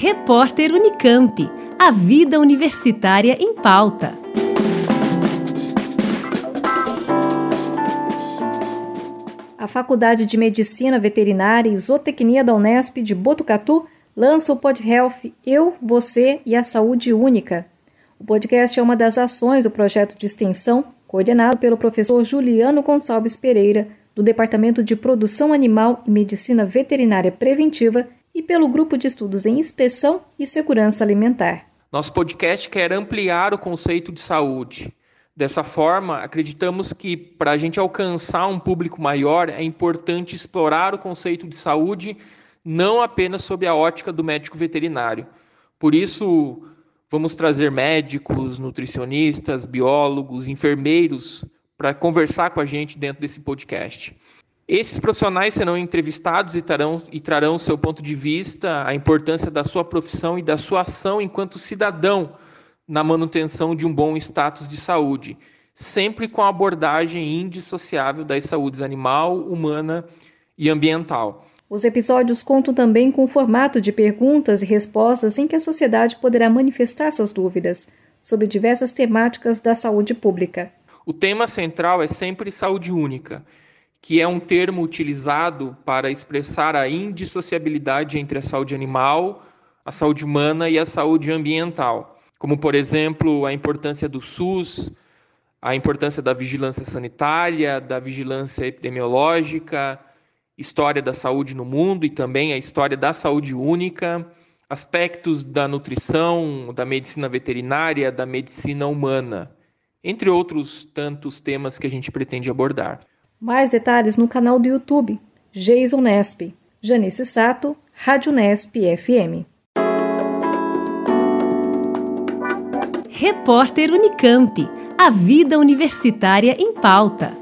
Repórter Unicamp. A vida universitária em pauta. A Faculdade de Medicina Veterinária e Zootecnia da Unesp de Botucatu lança o PodHealth Eu, Você e a Saúde Única. O podcast é uma das ações do projeto de extensão coordenado pelo professor Juliano Gonçalves Pereira, do Departamento de Produção Animal e Medicina Veterinária Preventiva e pelo Grupo de Estudos em Inspeção e Segurança Alimentar. Nosso podcast quer ampliar o conceito de saúde. Dessa forma, acreditamos que para a gente alcançar um público maior é importante explorar o conceito de saúde não apenas sob a ótica do médico veterinário. Por isso, vamos trazer médicos, nutricionistas, biólogos, enfermeiros para conversar com a gente dentro desse podcast. Esses profissionais serão entrevistados e trarão, e trarão seu ponto de vista, a importância da sua profissão e da sua ação enquanto cidadão na manutenção de um bom status de saúde, sempre com a abordagem indissociável das saúdes animal, humana e ambiental. Os episódios contam também com o formato de perguntas e respostas em que a sociedade poderá manifestar suas dúvidas sobre diversas temáticas da saúde pública. O tema central é sempre saúde única que é um termo utilizado para expressar a indissociabilidade entre a saúde animal, a saúde humana e a saúde ambiental, como, por exemplo, a importância do SUS, a importância da vigilância sanitária, da vigilância epidemiológica, história da saúde no mundo e também a história da saúde única, aspectos da nutrição, da medicina veterinária, da medicina humana, entre outros tantos temas que a gente pretende abordar. Mais detalhes no canal do YouTube, Jason Nesp. Janice Sato, Rádio Nesp FM. Repórter Unicamp. A vida universitária em pauta.